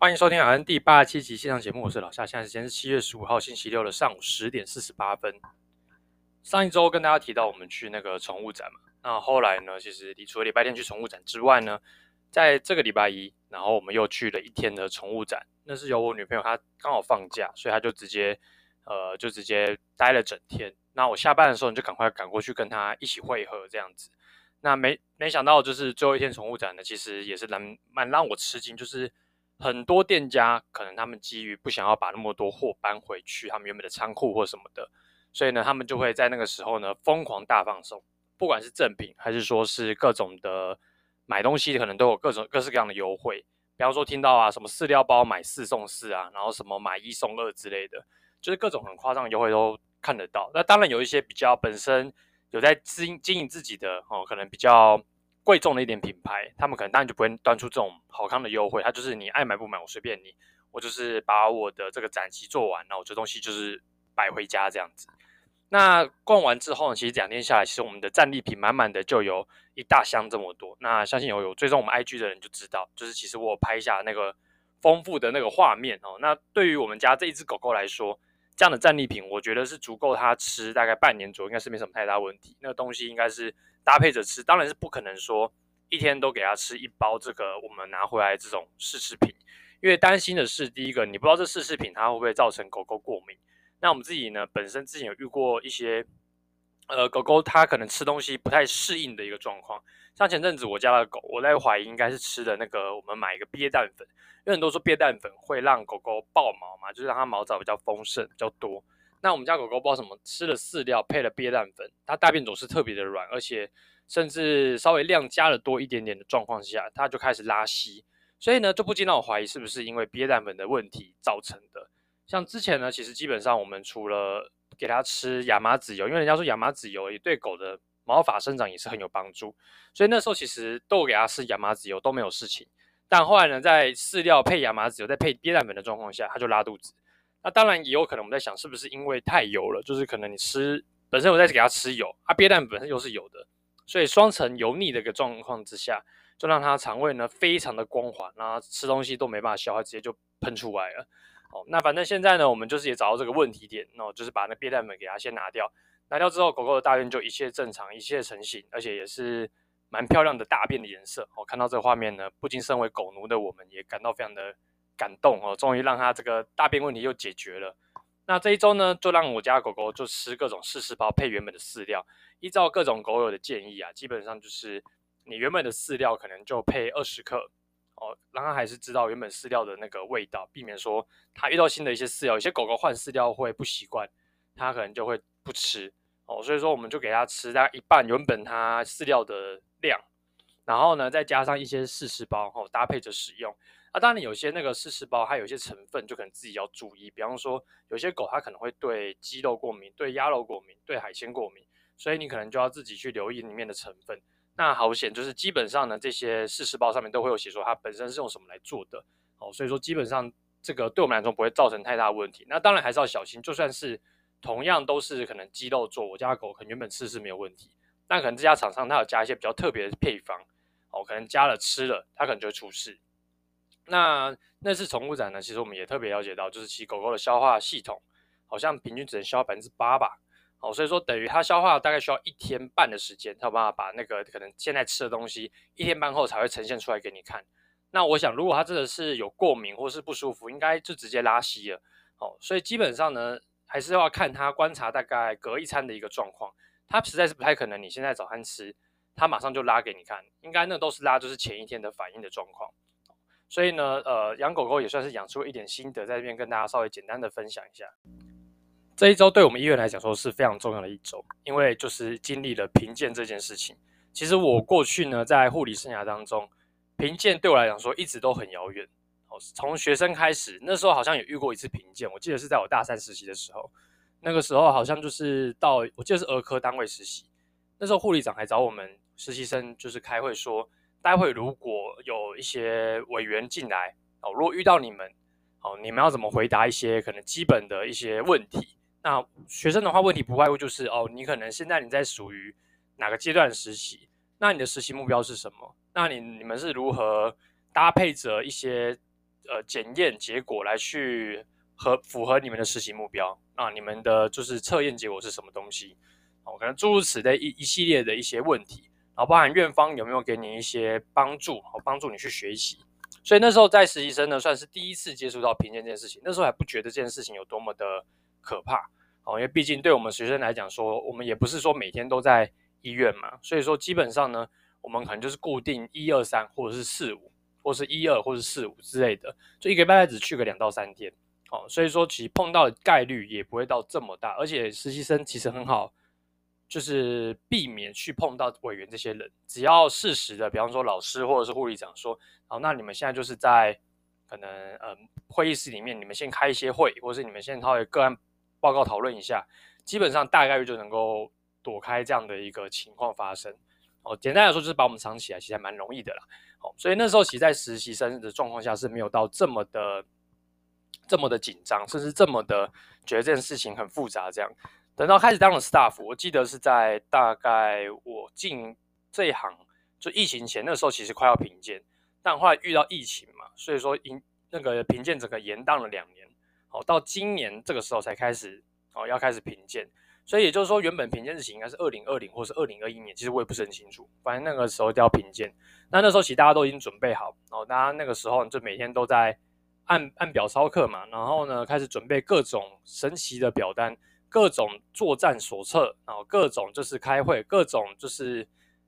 欢迎收听 RN 第八十七集线上节目，我是老夏。现在时间是七月十五号星期六的上午十点四十八分。上一周跟大家提到我们去那个宠物展嘛，那后来呢，其实你除了礼拜天去宠物展之外呢，在这个礼拜一，然后我们又去了一天的宠物展。那是由我女朋友她刚好放假，所以她就直接呃就直接待了整天。那我下班的时候，你就赶快赶过去跟她一起会合这样子。那没没想到就是最后一天宠物展呢，其实也是蛮蛮让我吃惊，就是。很多店家可能他们基于不想要把那么多货搬回去，他们原本的仓库或什么的，所以呢，他们就会在那个时候呢疯狂大放送，不管是赠品还是说是各种的买东西，可能都有各种各式各样的优惠。比方说听到啊什么饲料包买四送四啊，然后什么买一送二之类的，就是各种很夸张的优惠都看得到。那当然有一些比较本身有在经经营自己的哦，可能比较。贵重的一点品牌，他们可能当然就不会端出这种好康的优惠，他就是你爱买不买，我随便你，我就是把我的这个展期做完，然后我这东西就是摆回家这样子。那逛完之后呢，其实两天下来，其实我们的战利品满满的就有一大箱这么多。那相信有有追踪我们 IG 的人就知道，就是其实我拍下那个丰富的那个画面哦。那对于我们家这一只狗狗来说，这样的战利品，我觉得是足够它吃大概半年左右，应该是没什么太大问题。那个东西应该是。搭配着吃，当然是不可能说一天都给他吃一包这个我们拿回来这种试吃品，因为担心的是，第一个你不知道这试吃品它会不会造成狗狗过敏。那我们自己呢，本身之前有遇过一些，呃，狗狗它可能吃东西不太适应的一个状况。像前阵子我家的狗，我在怀疑应该是吃的那个我们买一个鳖蛋粉，因为很多说鳖蛋粉会让狗狗爆毛嘛，就是让它毛躁比较丰盛比较多。那我们家狗狗不知道什么吃了饲料配了鳖蛋粉，它大便总是特别的软，而且甚至稍微量加了多一点点的状况下，它就开始拉稀。所以呢，就不禁让我怀疑是不是因为鳖蛋粉的问题造成的。像之前呢，其实基本上我们除了给它吃亚麻籽油，因为人家说亚麻籽油也对狗的毛发生长也是很有帮助，所以那时候其实都给它吃亚麻籽油都没有事情。但后来呢，在饲料配亚麻籽油再配鳖蛋粉的状况下，它就拉肚子。那当然也有可能，我们在想是不是因为太油了，就是可能你吃本身我在给它吃油，啊鳖蛋本身又是油的，所以双层油腻的一个状况之下，就让它肠胃呢非常的光滑，然后吃东西都没办法消化，直接就喷出来了。哦，那反正现在呢，我们就是也找到这个问题点，那就是把那鳖蛋粉给它先拿掉，拿掉之后，狗狗的大便就一切正常，一切成型，而且也是蛮漂亮的大便的颜色。我、哦、看到这个画面呢，不禁身为狗奴的我们也感到非常的。感动哦，终于让他这个大便问题又解决了。那这一周呢，就让我家狗狗就吃各种试吃包配原本的饲料，依照各种狗友的建议啊，基本上就是你原本的饲料可能就配二十克哦，让它还是知道原本饲料的那个味道，避免说它遇到新的一些饲料，有些狗狗换饲料会不习惯，它可能就会不吃哦。所以说我们就给它吃大概一半原本它饲料的量，然后呢再加上一些试吃包哦，搭配着使用。啊，当然有些那个试吃包，它有些成分就可能自己要注意。比方说，有些狗它可能会对鸡肉过敏，对鸭肉过敏，对海鲜过敏，所以你可能就要自己去留意里面的成分。那好险，就是基本上呢，这些试吃包上面都会有写说它本身是用什么来做的。哦，所以说基本上这个对我们来说不会造成太大问题。那当然还是要小心，就算是同样都是可能鸡肉做，我家狗可能原本吃是没有问题，但可能这家厂商它有加一些比较特别的配方，哦，可能加了吃了，它可能就会出事。那那次宠物展呢，其实我们也特别了解到，就是其狗狗的消化系统好像平均只能消化百分之八吧，哦，所以说等于它消化大概需要一天半的时间，才有办法把那个可能现在吃的东西一天半后才会呈现出来给你看。那我想，如果它真的是有过敏或是不舒服，应该就直接拉稀了，哦，所以基本上呢，还是要看它观察大概隔一餐的一个状况，它实在是不太可能你现在早餐吃，它马上就拉给你看，应该那都是拉就是前一天的反应的状况。所以呢，呃，养狗狗也算是养出一点心得，在这边跟大家稍微简单的分享一下。这一周对我们医院来讲说是非常重要的一周，因为就是经历了评鉴这件事情。其实我过去呢，在护理生涯当中，评鉴对我来讲说一直都很遥远。从学生开始，那时候好像也遇过一次评鉴，我记得是在我大三实习的时候，那个时候好像就是到我记得是儿科单位实习，那时候护理长还找我们实习生就是开会说。待会如果有一些委员进来哦，如果遇到你们哦，你们要怎么回答一些可能基本的一些问题？那学生的话，问题不外乎就是哦，你可能现在你在属于哪个阶段实习？那你的实习目标是什么？那你你们是如何搭配着一些呃检验结果来去和符合你们的实习目标。那你们的就是测验结果是什么东西？哦，可能诸如此类一一系列的一些问题，然后包含院方有没有给你一些帮助，好帮助你去学习。所以那时候在实习生呢，算是第一次接触到评鉴这件事情。那时候还不觉得这件事情有多么的可怕，哦，因为毕竟对我们学生来讲说，我们也不是说每天都在医院嘛，所以说基本上呢，我们可能就是固定一二三或者是四五，或是一二或者是四五之类的，就一个礼拜只去个两到三天，哦，所以说其实碰到的概率也不会到这么大，而且实习生其实很好。就是避免去碰到委员这些人，只要适时的，比方说老师或者是护理长说，好，那你们现在就是在可能呃会议室里面，你们先开一些会，或者是你们先稍微个案报告讨论一下，基本上大概率就能够躲开这样的一个情况发生。哦，简单来说就是把我们藏起来，其实还蛮容易的啦。哦，所以那时候其实在实习生的状况下是没有到这么的这么的紧张，甚至这么的觉得这件事情很复杂这样。等到开始当了 staff，我记得是在大概我进这一行就疫情前，那时候其实快要评鉴，但后来遇到疫情嘛，所以说因那个评鉴整个延宕了两年，好，到今年这个时候才开始哦要开始评鉴，所以也就是说原本评鉴日期应该是二零二零或是二零二一年，其实我也不是很清楚，反正那个时候就要评鉴，那那时候其实大家都已经准备好，哦，大家那个时候就每天都在按按表操课嘛，然后呢开始准备各种神奇的表单。各种作战手册，然后各种就是开会，各种就是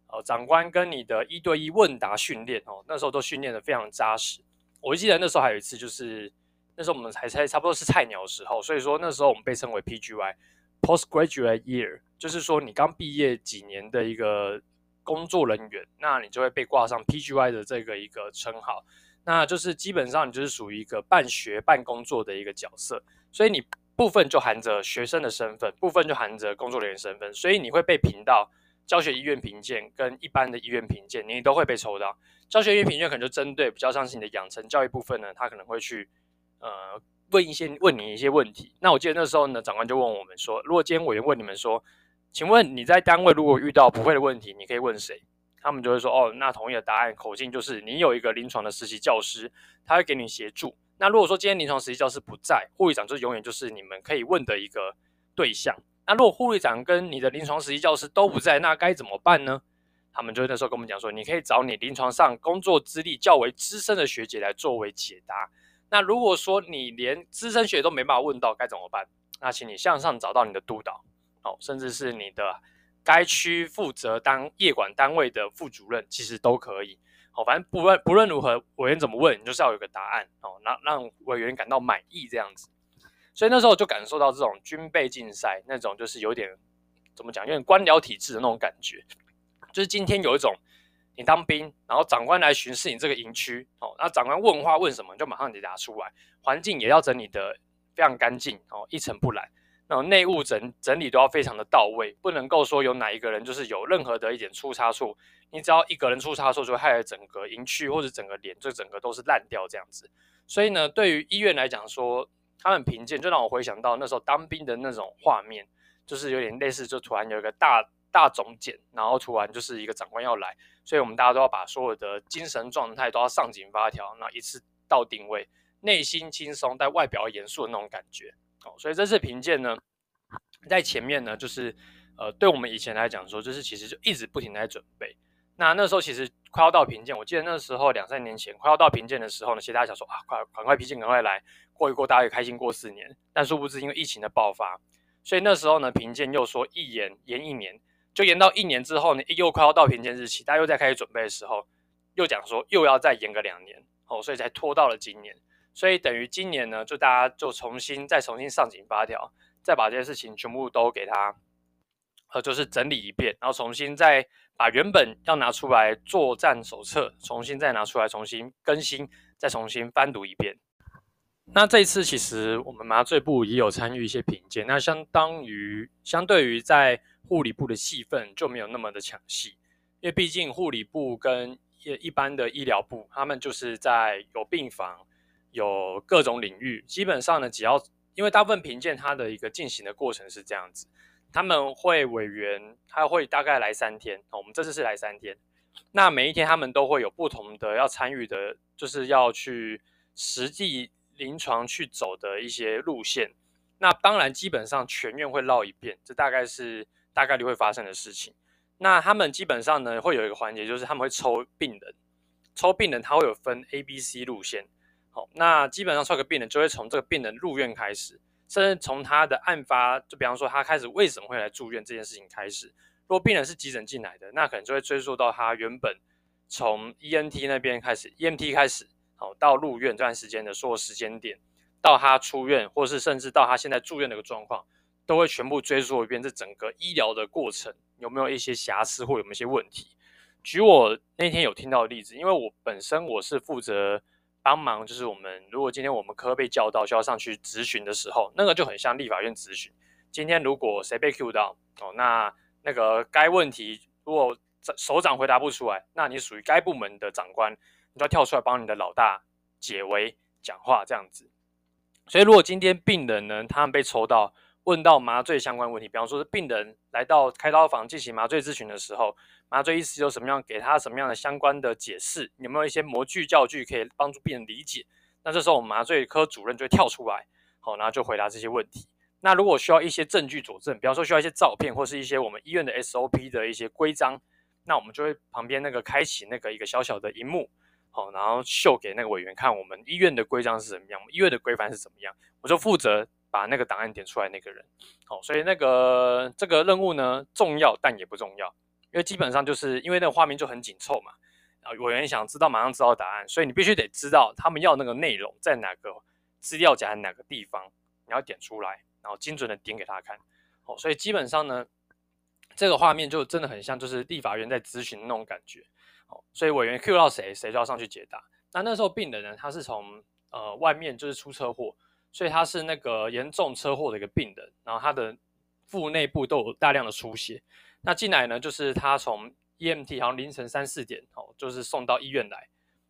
呃长官跟你的一对一问答训练哦，那时候都训练得非常扎实。我记得那时候还有一次，就是那时候我们才才差不多是菜鸟的时候，所以说那时候我们被称为 PGY Postgraduate Year），就是说你刚毕业几年的一个工作人员，那你就会被挂上 PGY 的这个一个称号，那就是基本上你就是属于一个半学半工作的一个角色，所以你。部分就含着学生的身份，部分就含着工作人员身份，所以你会被评到教学医院评鉴跟一般的医院评鉴，你都会被抽到。教学医院评鉴可能就针对比较像是你的养成教育部分呢，他可能会去呃问一些问你一些问题。那我记得那时候呢，长官就问我们说，如果今天委员问你们说，请问你在单位如果遇到不会的问题，你可以问谁？他们就会说，哦，那同意的答案口径就是你有一个临床的实习教师，他会给你协助。那如果说今天临床实习教师不在，护理长就永远就是你们可以问的一个对象。那如果护理长跟你的临床实习教师都不在，那该怎么办呢？他们就那时候跟我们讲说，你可以找你临床上工作资历较为资深的学姐来作为解答。那如果说你连资深学都没办法问到，该怎么办？那请你向上找到你的督导，哦，甚至是你的该区负责当业管单位的副主任，其实都可以。好，反正不论不论如何，委员怎么问，你就是要有个答案哦，那让委员感到满意这样子。所以那时候就感受到这种军备竞赛那种，就是有点怎么讲，有点官僚体制的那种感觉。就是今天有一种你当兵，然后长官来巡视你这个营区，哦，那长官问话问什么，就马上得答出来。环境也要整理得非常干净哦，一尘不染。然后内务整整理都要非常的到位，不能够说有哪一个人就是有任何的一点出差错，你只要一个人出差错，就会害了整个营区或者整个连，就整个都是烂掉这样子。所以呢，对于医院来讲说，他们评鉴就让我回想到那时候当兵的那种画面，就是有点类似，就突然有一个大大总检，然后突然就是一个长官要来，所以我们大家都要把所有的精神状态都要上紧发条，那一次到定位，内心轻松但外表严肃的那种感觉。哦，所以这次评鉴呢，在前面呢，就是呃，对我们以前来讲说，就是其实就一直不停在准备。那那时候其实快要到评鉴，我记得那时候两三年前快要到评鉴的时候呢，其实大家想说啊，快赶快评鉴，赶快来过一过，大家也开心过四年。但殊不知因为疫情的爆发，所以那时候呢，评鉴又说一延延一年，就延到一年之后呢，又快要到评鉴日期，大家又在开始准备的时候，又讲说又要再延个两年，哦，所以才拖到了今年。所以等于今年呢，就大家就重新再重新上紧发条，再把这些事情全部都给他，呃，就是整理一遍，然后重新再把原本要拿出来作战手册，重新再拿出来重新更新，再重新翻读一遍。那这一次其实我们麻醉部也有参与一些评鉴，那相当于相对于在护理部的戏份就没有那么的抢戏，因为毕竟护理部跟一一般的医疗部，他们就是在有病房。有各种领域，基本上呢，只要因为大部分评鉴它的一个进行的过程是这样子，他们会委员他会大概来三天，我们这次是来三天，那每一天他们都会有不同的要参与的，就是要去实际临床去走的一些路线。那当然，基本上全院会绕一遍，这大概是大概率会发生的事情。那他们基本上呢，会有一个环节，就是他们会抽病人，抽病人他会有分 A、B、C 路线。好，那基本上抽个病人就会从这个病人入院开始，甚至从他的案发，就比方说他开始为什么会来住院这件事情开始。如果病人是急诊进来的，那可能就会追溯到他原本从 ENT 那边开始，EMT 开始，好，到入院这段时间的所有时间点。到他出院，或是甚至到他现在住院的一个状况，都会全部追溯一遍。这整个医疗的过程有没有一些瑕疵，或有没有一些问题？举我那天有听到的例子，因为我本身我是负责帮忙，就是我们如果今天我们科被叫到需要上去质询的时候，那个就很像立法院质询。今天如果谁被 Q 到哦，那那个该问题如果首长回答不出来，那你属于该部门的长官，你就要跳出来帮你的老大解围讲话这样子。所以，如果今天病人呢，他们被抽到问到麻醉相关问题，比方说是病人来到开刀房进行麻醉咨询的时候，麻醉医师有什么样给他什么样的相关的解释，有没有一些模具教具可以帮助病人理解？那这时候我们麻醉科主任就会跳出来，好，然后就回答这些问题。那如果需要一些证据佐证，比方说需要一些照片或是一些我们医院的 SOP 的一些规章，那我们就会旁边那个开启那个一个小小的荧幕。好，然后秀给那个委员看，我们医院的规章是怎么样，医院的规范是怎么样，我就负责把那个档案点出来那个人。好，所以那个这个任务呢，重要但也不重要，因为基本上就是因为那个画面就很紧凑嘛，啊，委员想知道马上知道答案，所以你必须得知道他们要那个内容在哪个资料夹哪个地方，你要点出来，然后精准的点给他看。好，所以基本上呢，这个画面就真的很像就是立法院在咨询那种感觉。所以委员 Q 到谁，谁就要上去解答。那那时候病人呢，他是从呃外面就是出车祸，所以他是那个严重车祸的一个病人，然后他的腹内部都有大量的出血。那进来呢，就是他从 EMT 好像凌晨三四点哦，就是送到医院来，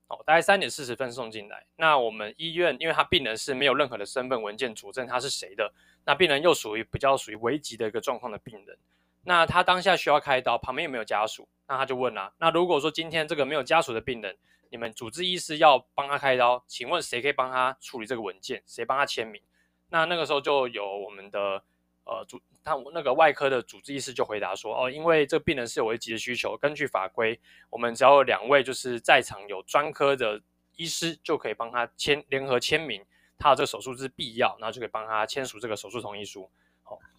哦，大概三点四十分送进来。那我们医院，因为他病人是没有任何的身份文件佐证他是谁的，那病人又属于比较属于危急的一个状况的病人。那他当下需要开刀，旁边有没有家属？那他就问啦、那如果说今天这个没有家属的病人，你们主治医师要帮他开刀，请问谁可以帮他处理这个文件？谁帮他签名？那那个时候就有我们的呃主，他那个外科的主治医师就回答说，哦，因为这病人是有危急的需求，根据法规，我们只要有两位就是在场有专科的医师就可以帮他签联合签名，他的这个手术是必要，然后就可以帮他签署这个手术同意书。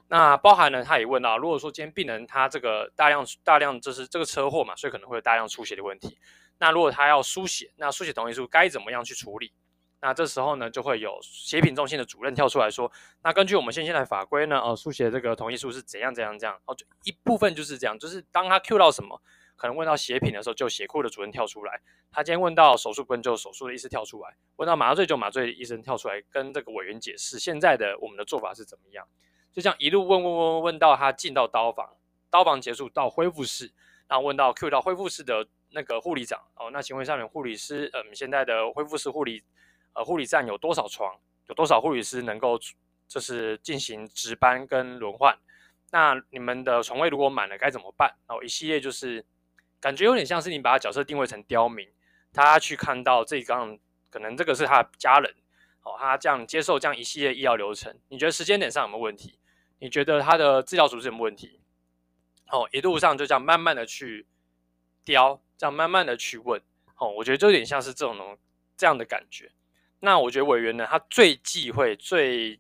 那包含呢，他也问到，如果说今天病人他这个大量大量就是这个车祸嘛，所以可能会有大量出血的问题。那如果他要输血，那输血同意书该怎么样去处理？那这时候呢，就会有血品中心的主任跳出来说，那根据我们现现在法规呢，哦，输血这个同意书是怎样怎样这样。哦，就一部分就是这样，就是当他 Q 到什么，可能问到血品的时候，就血库的主任跳出来。他今天问到手术部分，就手术的医师跳出来；问到麻醉，就麻醉医生跳出来，跟这个委员解释现在的我们的做法是怎么样。就这样一路问问问问到他进到刀房，刀房结束到恢复室，然后问到 Q 到恢复室的那个护理长哦，那请问上面护理师，嗯，现在的恢复式护理呃护理站有多少床？有多少护理师能够就是进行值班跟轮换？那你们的床位如果满了该怎么办？然后一系列就是感觉有点像是你把角色定位成刁民，他去看到这一刚可能这个是他的家人哦，他这样接受这样一系列医疗流程，你觉得时间点上有没有问题？你觉得他的治疗组织有没有问题？哦，一路上就这样慢慢的去雕，这样慢慢的去问。哦，我觉得就有点像是这种这样的感觉。那我觉得委员呢，他最忌讳、最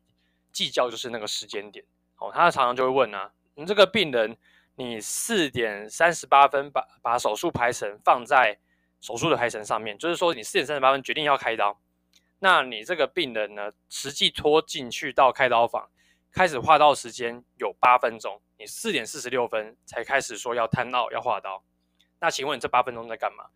计较就是那个时间点。哦，他常常就会问啊，你这个病人，你四点三十八分把把手术排程放在手术的排程上面，就是说你四点三十八分决定要开刀，那你这个病人呢，实际拖进去到开刀房。开始划刀时间有八分钟，你四点四十六分才开始说要摊奥要划刀，那请问这八分钟在干嘛？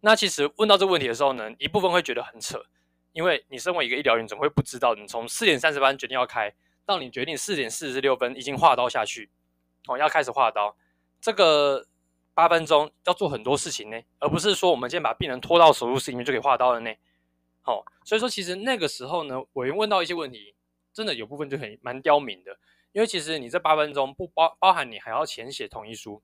那其实问到这个问题的时候呢，一部分会觉得很扯，因为你身为一个医疗员，怎么会不知道你从四点三十分决定要开，到你决定四点四十六分已经划刀下去，哦，要开始划刀，这个八分钟要做很多事情呢，而不是说我们今天把病人拖到手术室里面就可以划刀了呢。好，所以说其实那个时候呢，委员问到一些问题。真的有部分就很蛮刁民的，因为其实你这八分钟不包包含你还要填写同意书，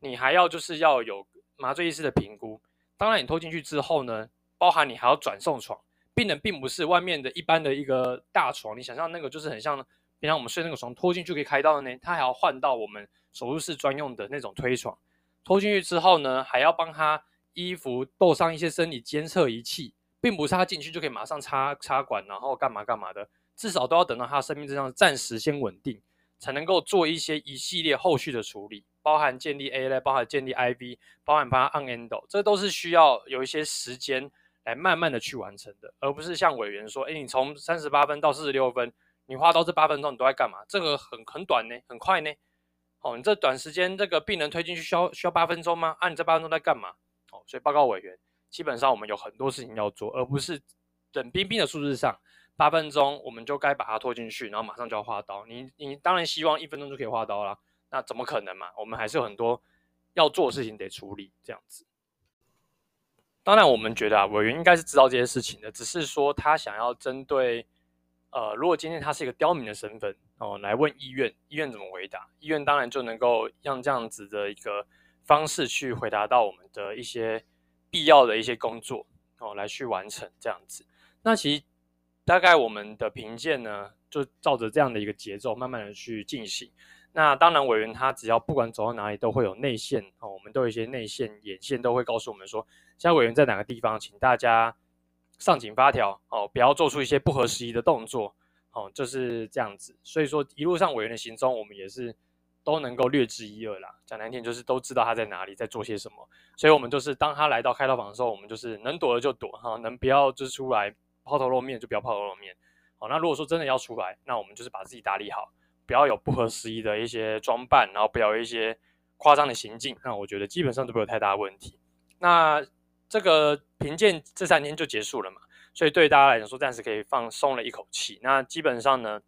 你还要就是要有麻醉医师的评估。当然你拖进去之后呢，包含你还要转送床，病人并不是外面的一般的一个大床，你想象那个就是很像平常我们睡那个床，拖进去可以开刀的呢，他还要换到我们手术室专用的那种推床，拖进去之后呢，还要帮他衣服斗上一些生理监测仪器，并不是他进去就可以马上插插管，然后干嘛干嘛的，至少都要等到他生命征象暂时先稳定，才能够做一些一系列后续的处理。包含建立 A 类，包含建立 IV，包含帮他按 end，这都是需要有一些时间来慢慢的去完成的，而不是像委员说，哎，你从三十八分到四十六分，你花到这八分钟，你都在干嘛？这个很很短呢，很快呢。哦，你这短时间这个病人推进去需要需要八分钟吗？啊，你这八分钟在干嘛？哦，所以报告委员，基本上我们有很多事情要做，而不是冷冰冰的数字上八分钟我们就该把它拖进去，然后马上就要划刀。你你当然希望一分钟就可以划刀啦。那怎么可能嘛？我们还是有很多要做的事情得处理，这样子。当然，我们觉得啊，委员应该是知道这些事情的，只是说他想要针对，呃，如果今天他是一个刁民的身份哦，来问医院，医院怎么回答？医院当然就能够用这样子的一个方式去回答到我们的一些必要的一些工作哦，来去完成这样子。那其实大概我们的评鉴呢，就照着这样的一个节奏，慢慢的去进行。那当然，委员他只要不管走到哪里，都会有内线哦。我们都有一些内线、眼线都会告诉我们说，现在委员在哪个地方，请大家上紧发条哦，不要做出一些不合时宜的动作哦，就是这样子。所以说，一路上委员的行踪，我们也是都能够略知一二啦。讲难听，就是都知道他在哪里，在做些什么。所以，我们就是当他来到开刀房的时候，我们就是能躲的就躲哈，能不要就出来抛头露面就不要抛头露面。好，那如果说真的要出来，那我们就是把自己打理好。不要有不合时宜的一些装扮，然后不要有一些夸张的行径，那我觉得基本上都没有太大问题。那这个评鉴这三天就结束了嘛，所以对大家来说暂时可以放松了一口气。那基本上呢，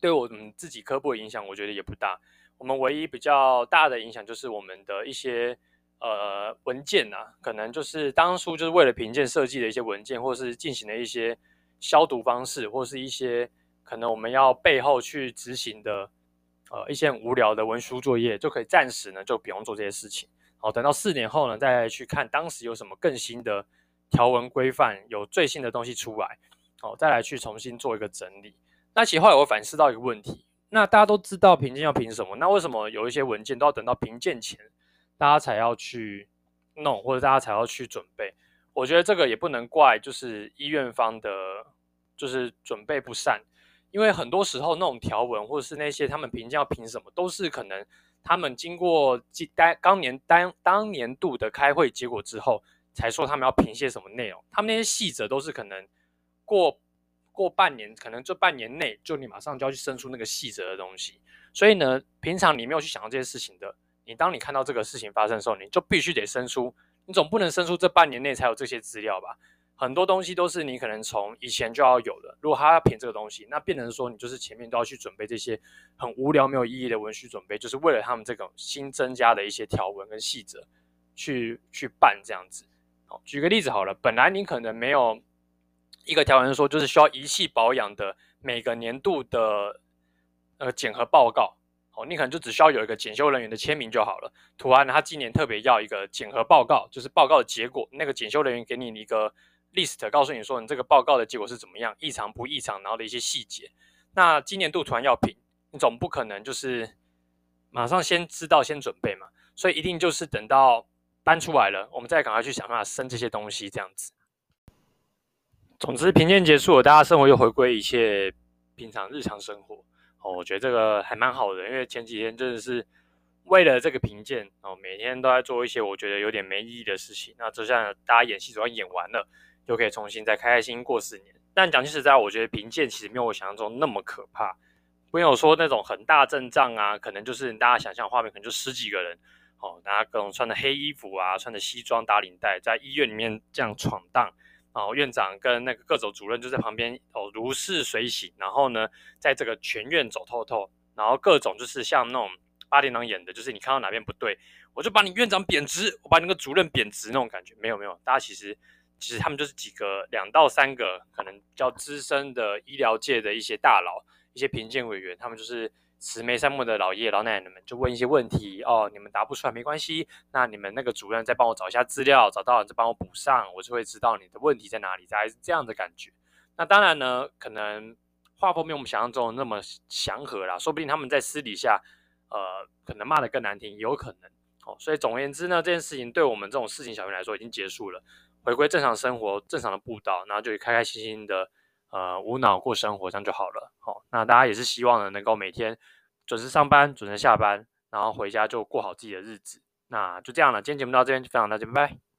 对我们自己科部的影响，我觉得也不大。我们唯一比较大的影响就是我们的一些呃文件啊，可能就是当初就是为了评鉴设计的一些文件，或是进行的一些消毒方式，或是一些。可能我们要背后去执行的，呃，一些无聊的文书作业，就可以暂时呢就不用做这些事情。好，等到四年后呢，再去看当时有什么更新的条文规范，有最新的东西出来，好，再来去重新做一个整理。那其实后来我反思到一个问题，那大家都知道评鉴要评什么，那为什么有一些文件都要等到评鉴前，大家才要去弄，或者大家才要去准备？我觉得这个也不能怪，就是医院方的，就是准备不善。因为很多时候那种条文或者是那些他们评价要评什么，都是可能他们经过当当年当当年度的开会结果之后，才说他们要评些什么内容。他们那些细则都是可能过过半年，可能这半年内就你马上就要去生出那个细则的东西。所以呢，平常你没有去想到这些事情的，你当你看到这个事情发生的时候，你就必须得生出，你总不能生出这半年内才有这些资料吧？很多东西都是你可能从以前就要有的。如果他要评这个东西，那变成说你就是前面都要去准备这些很无聊、没有意义的文书准备，就是为了他们这种新增加的一些条文跟细则去去办这样子。好，举个例子好了，本来你可能没有一个条文说就是需要仪器保养的每个年度的呃检核报告，你可能就只需要有一个检修人员的签名就好了。突然他今年特别要一个检核报告，就是报告的结果，那个检修人员给你一个。list 告诉你说，你这个报告的结果是怎么样，异常不异常，然后的一些细节。那今年度突然要评，你总不可能就是马上先知道先准备嘛，所以一定就是等到搬出来了，我们再赶快去想办法生这些东西，这样子。总之，评鉴结束了，大家生活又回归一切平常日常生活。哦，我觉得这个还蛮好的，因为前几天真的是为了这个评鉴，哦，每天都在做一些我觉得有点没意义的事情。那就像大家演戏总要演完了。就可以重新再开开心心过四年。但讲句实在，我觉得评鉴其实没有我想象中那么可怕。没有说那种很大阵仗啊，可能就是大家想象画面，可能就十几个人，哦，大家各种穿的黑衣服啊，穿着西装打领带，在医院里面这样闯荡。哦院长跟那个各种主任就在旁边哦，如是随行。然后呢，在这个全院走透透，然后各种就是像那种八点档演的，就是你看到哪边不对，我就把你院长贬值，我把你个主任贬值那种感觉。没有没有，大家其实。其实他们就是几个两到三个可能比较资深的医疗界的一些大佬，一些评鉴委员，他们就是慈眉善目的老爷爷老奶奶们就问一些问题哦，你们答不出来没关系，那你们那个主任再帮我找一下资料，找到了再帮我补上，我就会知道你的问题在哪里，大概是这样的感觉。那当然呢，可能画风没有我们想象中的那么祥和啦，说不定他们在私底下，呃，可能骂得更难听，也有可能。哦，所以总而言之呢，这件事情对我们这种事情小民来说已经结束了，回归正常生活，正常的步道，然后就开开心心的，呃，无脑过生活，这样就好了。好、那大家也是希望呢，能够每天准时上班，准时下班，然后回家就过好自己的日子。那就这样了，今天节目到这边就分享到这边，拜拜。